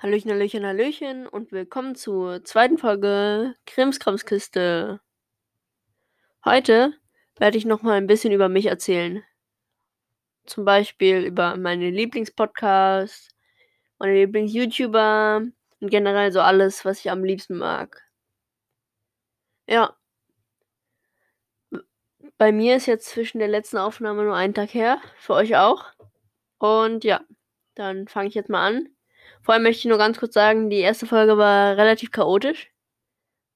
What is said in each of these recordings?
Hallöchen, Hallöchen, Hallöchen und willkommen zur zweiten Folge Krimskramskiste. Heute werde ich noch mal ein bisschen über mich erzählen. Zum Beispiel über meine Lieblingspodcasts, meine Lieblings-YouTuber und generell so alles, was ich am liebsten mag. Ja. Bei mir ist jetzt zwischen der letzten Aufnahme nur ein Tag her, für euch auch. Und ja, dann fange ich jetzt mal an. Vorher möchte ich nur ganz kurz sagen, die erste Folge war relativ chaotisch,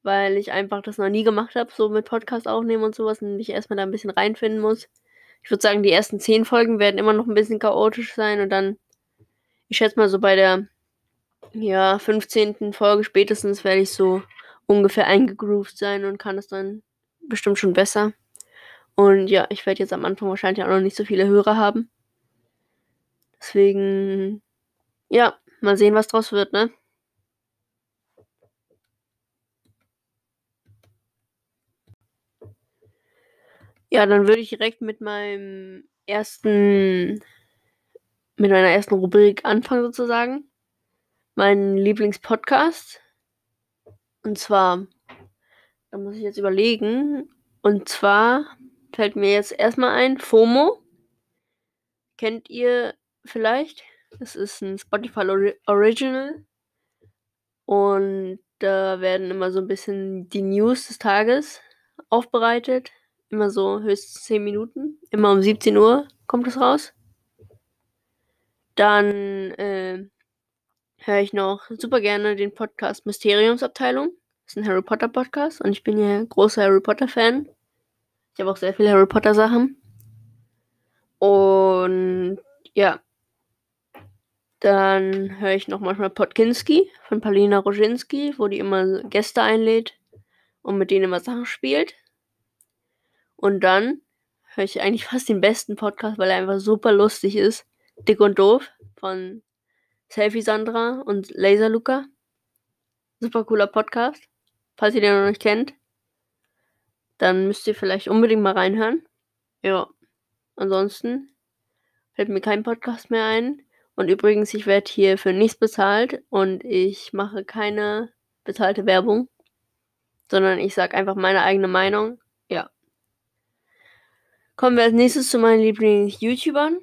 weil ich einfach das noch nie gemacht habe, so mit Podcast aufnehmen und sowas und ich erstmal da ein bisschen reinfinden muss. Ich würde sagen, die ersten zehn Folgen werden immer noch ein bisschen chaotisch sein und dann, ich schätze mal so bei der ja, 15. Folge spätestens werde ich so ungefähr eingegroovt sein und kann es dann bestimmt schon besser. Und ja, ich werde jetzt am Anfang wahrscheinlich auch noch nicht so viele Hörer haben. Deswegen, ja, mal sehen, was draus wird, ne? Ja, dann würde ich direkt mit meinem ersten, mit meiner ersten Rubrik anfangen sozusagen. Mein Lieblingspodcast. Und zwar, da muss ich jetzt überlegen. Und zwar fällt mir jetzt erstmal ein, FOMO. Kennt ihr vielleicht? Das ist ein Spotify Original. Und da werden immer so ein bisschen die News des Tages aufbereitet. Immer so höchstens 10 Minuten. Immer um 17 Uhr kommt es raus. Dann äh, höre ich noch super gerne den Podcast Mysteriumsabteilung. Das ist ein Harry Potter Podcast und ich bin ja großer Harry Potter Fan. Ich habe auch sehr viele Harry Potter Sachen. Und ja. Dann höre ich noch manchmal Podkinski von Paulina Roginski, wo die immer Gäste einlädt und mit denen immer Sachen spielt. Und dann höre ich eigentlich fast den besten Podcast, weil er einfach super lustig ist. Dick und Doof von Selfie Sandra und Laser Luca. Super cooler Podcast. Falls ihr den noch nicht kennt, dann müsst ihr vielleicht unbedingt mal reinhören. Ja. Ansonsten fällt mir kein Podcast mehr ein. Und übrigens, ich werde hier für nichts bezahlt und ich mache keine bezahlte Werbung, sondern ich sage einfach meine eigene Meinung. Ja. Kommen wir als nächstes zu meinen Lieblings-YouTubern.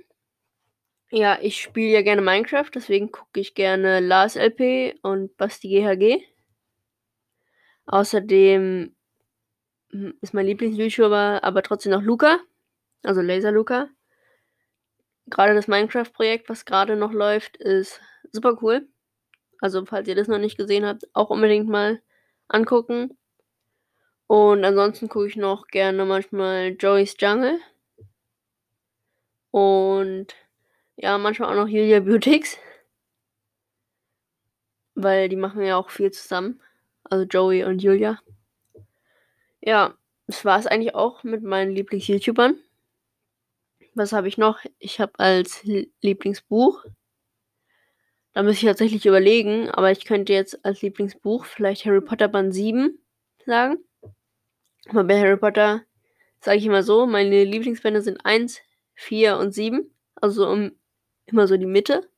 Ja, ich spiele ja gerne Minecraft, deswegen gucke ich gerne Lars LP und Basti GHG. Außerdem hm, ist mein Lieblings-YouTuber aber trotzdem noch Luca, also Laser Luca. Gerade das Minecraft-Projekt, was gerade noch läuft, ist super cool. Also, falls ihr das noch nicht gesehen habt, auch unbedingt mal angucken. Und ansonsten gucke ich noch gerne manchmal Joey's Jungle. Und ja, manchmal auch noch Julia Beautix. Weil die machen ja auch viel zusammen. Also Joey und Julia. Ja, das war es eigentlich auch mit meinen Lieblings-YouTubern. Was habe ich noch? Ich habe als Lieblingsbuch. Da muss ich tatsächlich überlegen, aber ich könnte jetzt als Lieblingsbuch vielleicht Harry Potter Band 7 sagen. Aber bei Harry Potter sage ich immer so, meine Lieblingsbände sind 1, 4 und 7. Also um, immer so die Mitte.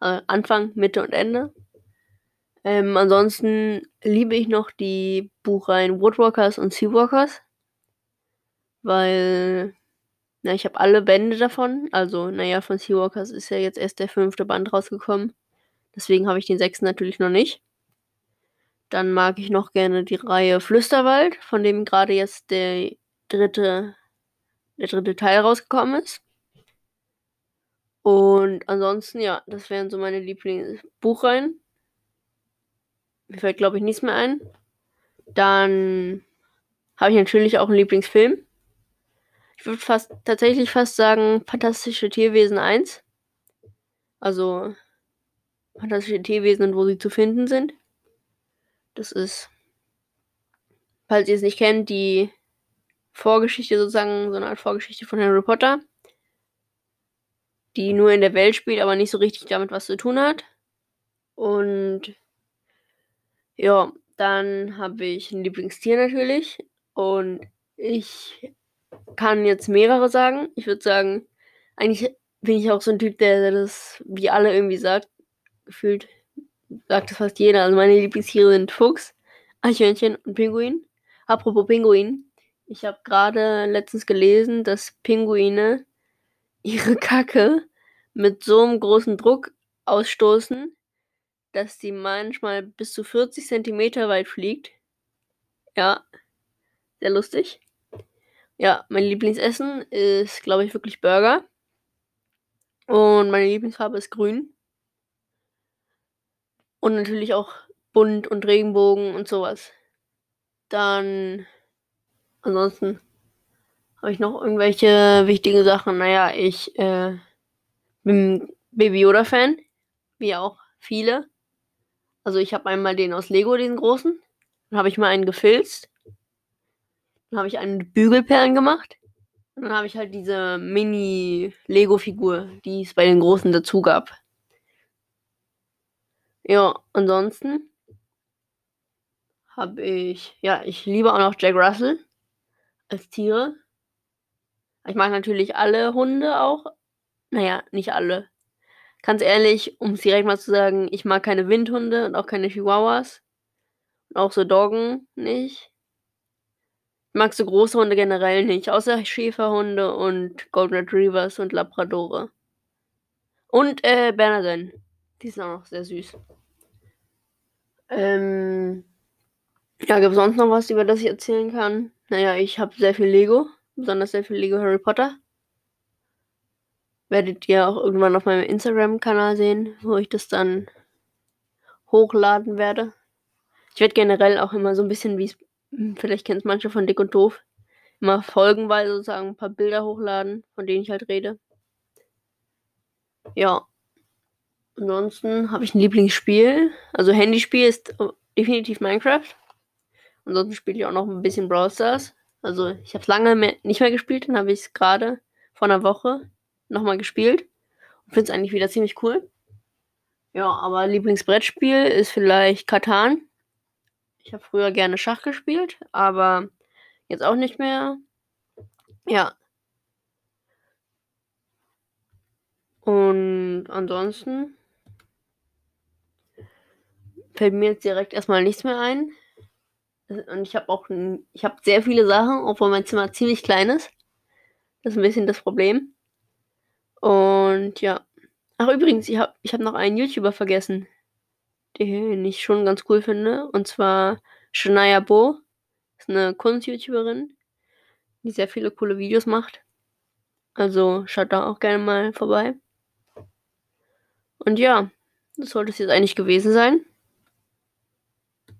Also Anfang, Mitte und Ende. Ähm, ansonsten liebe ich noch die Buchreihen Woodwalkers und Seawalkers. Weil, na, ich habe alle Bände davon. Also, naja, von Seawalkers ist ja jetzt erst der fünfte Band rausgekommen. Deswegen habe ich den sechsten natürlich noch nicht. Dann mag ich noch gerne die Reihe Flüsterwald, von dem gerade jetzt der dritte, der dritte Teil rausgekommen ist. Und ansonsten, ja, das wären so meine Lieblingsbuchreihen. Mir fällt, glaube ich, nichts mehr ein. Dann habe ich natürlich auch einen Lieblingsfilm. Ich würde fast tatsächlich fast sagen Fantastische Tierwesen 1. Also Fantastische Tierwesen und wo sie zu finden sind. Das ist, falls ihr es nicht kennt, die Vorgeschichte sozusagen, so eine Art Vorgeschichte von Harry Potter, die nur in der Welt spielt, aber nicht so richtig damit was zu tun hat. Und ja, dann habe ich ein Lieblingstier natürlich. Und ich kann jetzt mehrere sagen. Ich würde sagen, eigentlich bin ich auch so ein Typ, der das, wie alle irgendwie sagt, gefühlt sagt es fast jeder. Also meine Lieblingstiere sind Fuchs, Eichhörnchen und Pinguin. Apropos Pinguin. Ich habe gerade letztens gelesen, dass Pinguine ihre Kacke mit so einem großen Druck ausstoßen, dass sie manchmal bis zu 40 Zentimeter weit fliegt. Ja, sehr lustig. Ja, mein Lieblingsessen ist, glaube ich, wirklich Burger. Und meine Lieblingsfarbe ist grün. Und natürlich auch bunt und Regenbogen und sowas. Dann ansonsten habe ich noch irgendwelche wichtigen Sachen. Naja, ich äh, bin Baby Yoda-Fan, wie auch viele. Also ich habe einmal den aus Lego, den großen. Dann habe ich mal einen gefilzt. Dann habe ich einen mit Bügelperlen gemacht. Und dann habe ich halt diese Mini-Lego-Figur, die es bei den großen dazu gab. Ja, ansonsten habe ich, ja, ich liebe auch noch Jack Russell als Tiere. Ich mag natürlich alle Hunde auch. Naja, nicht alle. Ganz ehrlich, um es direkt mal zu sagen, ich mag keine Windhunde und auch keine Chihuahuas. Und auch so Doggen nicht. Mag so große Hunde generell nicht, außer Schäferhunde und Golden Retrievers und Labradore. Und äh, Bernarden. Die sind auch noch sehr süß. Ähm, ja, gibt es sonst noch was, über das ich erzählen kann? Naja, ich habe sehr viel Lego, besonders sehr viel Lego Harry Potter. Werdet ihr auch irgendwann auf meinem Instagram-Kanal sehen, wo ich das dann hochladen werde. Ich werde generell auch immer so ein bisschen, wie es, vielleicht kennt es manche von Dick und Doof, immer folgenweise sozusagen ein paar Bilder hochladen, von denen ich halt rede. Ja. Ansonsten habe ich ein Lieblingsspiel. Also Handyspiel ist definitiv Minecraft. Ansonsten spiele ich auch noch ein bisschen Brawl Stars. Also ich habe es lange mehr, nicht mehr gespielt, dann habe ich es gerade vor einer Woche nochmal gespielt und finde es eigentlich wieder ziemlich cool. Ja, aber Lieblingsbrettspiel ist vielleicht Katan. Ich habe früher gerne Schach gespielt, aber jetzt auch nicht mehr. Ja. Und ansonsten fällt mir jetzt direkt erstmal nichts mehr ein. Und ich habe auch, ich habe sehr viele Sachen, obwohl mein Zimmer ziemlich klein ist. Das ist ein bisschen das Problem. Und ja. Ach übrigens, ich habe ich hab noch einen YouTuber vergessen, den ich schon ganz cool finde. Und zwar Shania Bo. Ist eine Kunst-YouTuberin, die sehr viele coole Videos macht. Also schaut da auch gerne mal vorbei. Und ja, das sollte es jetzt eigentlich gewesen sein.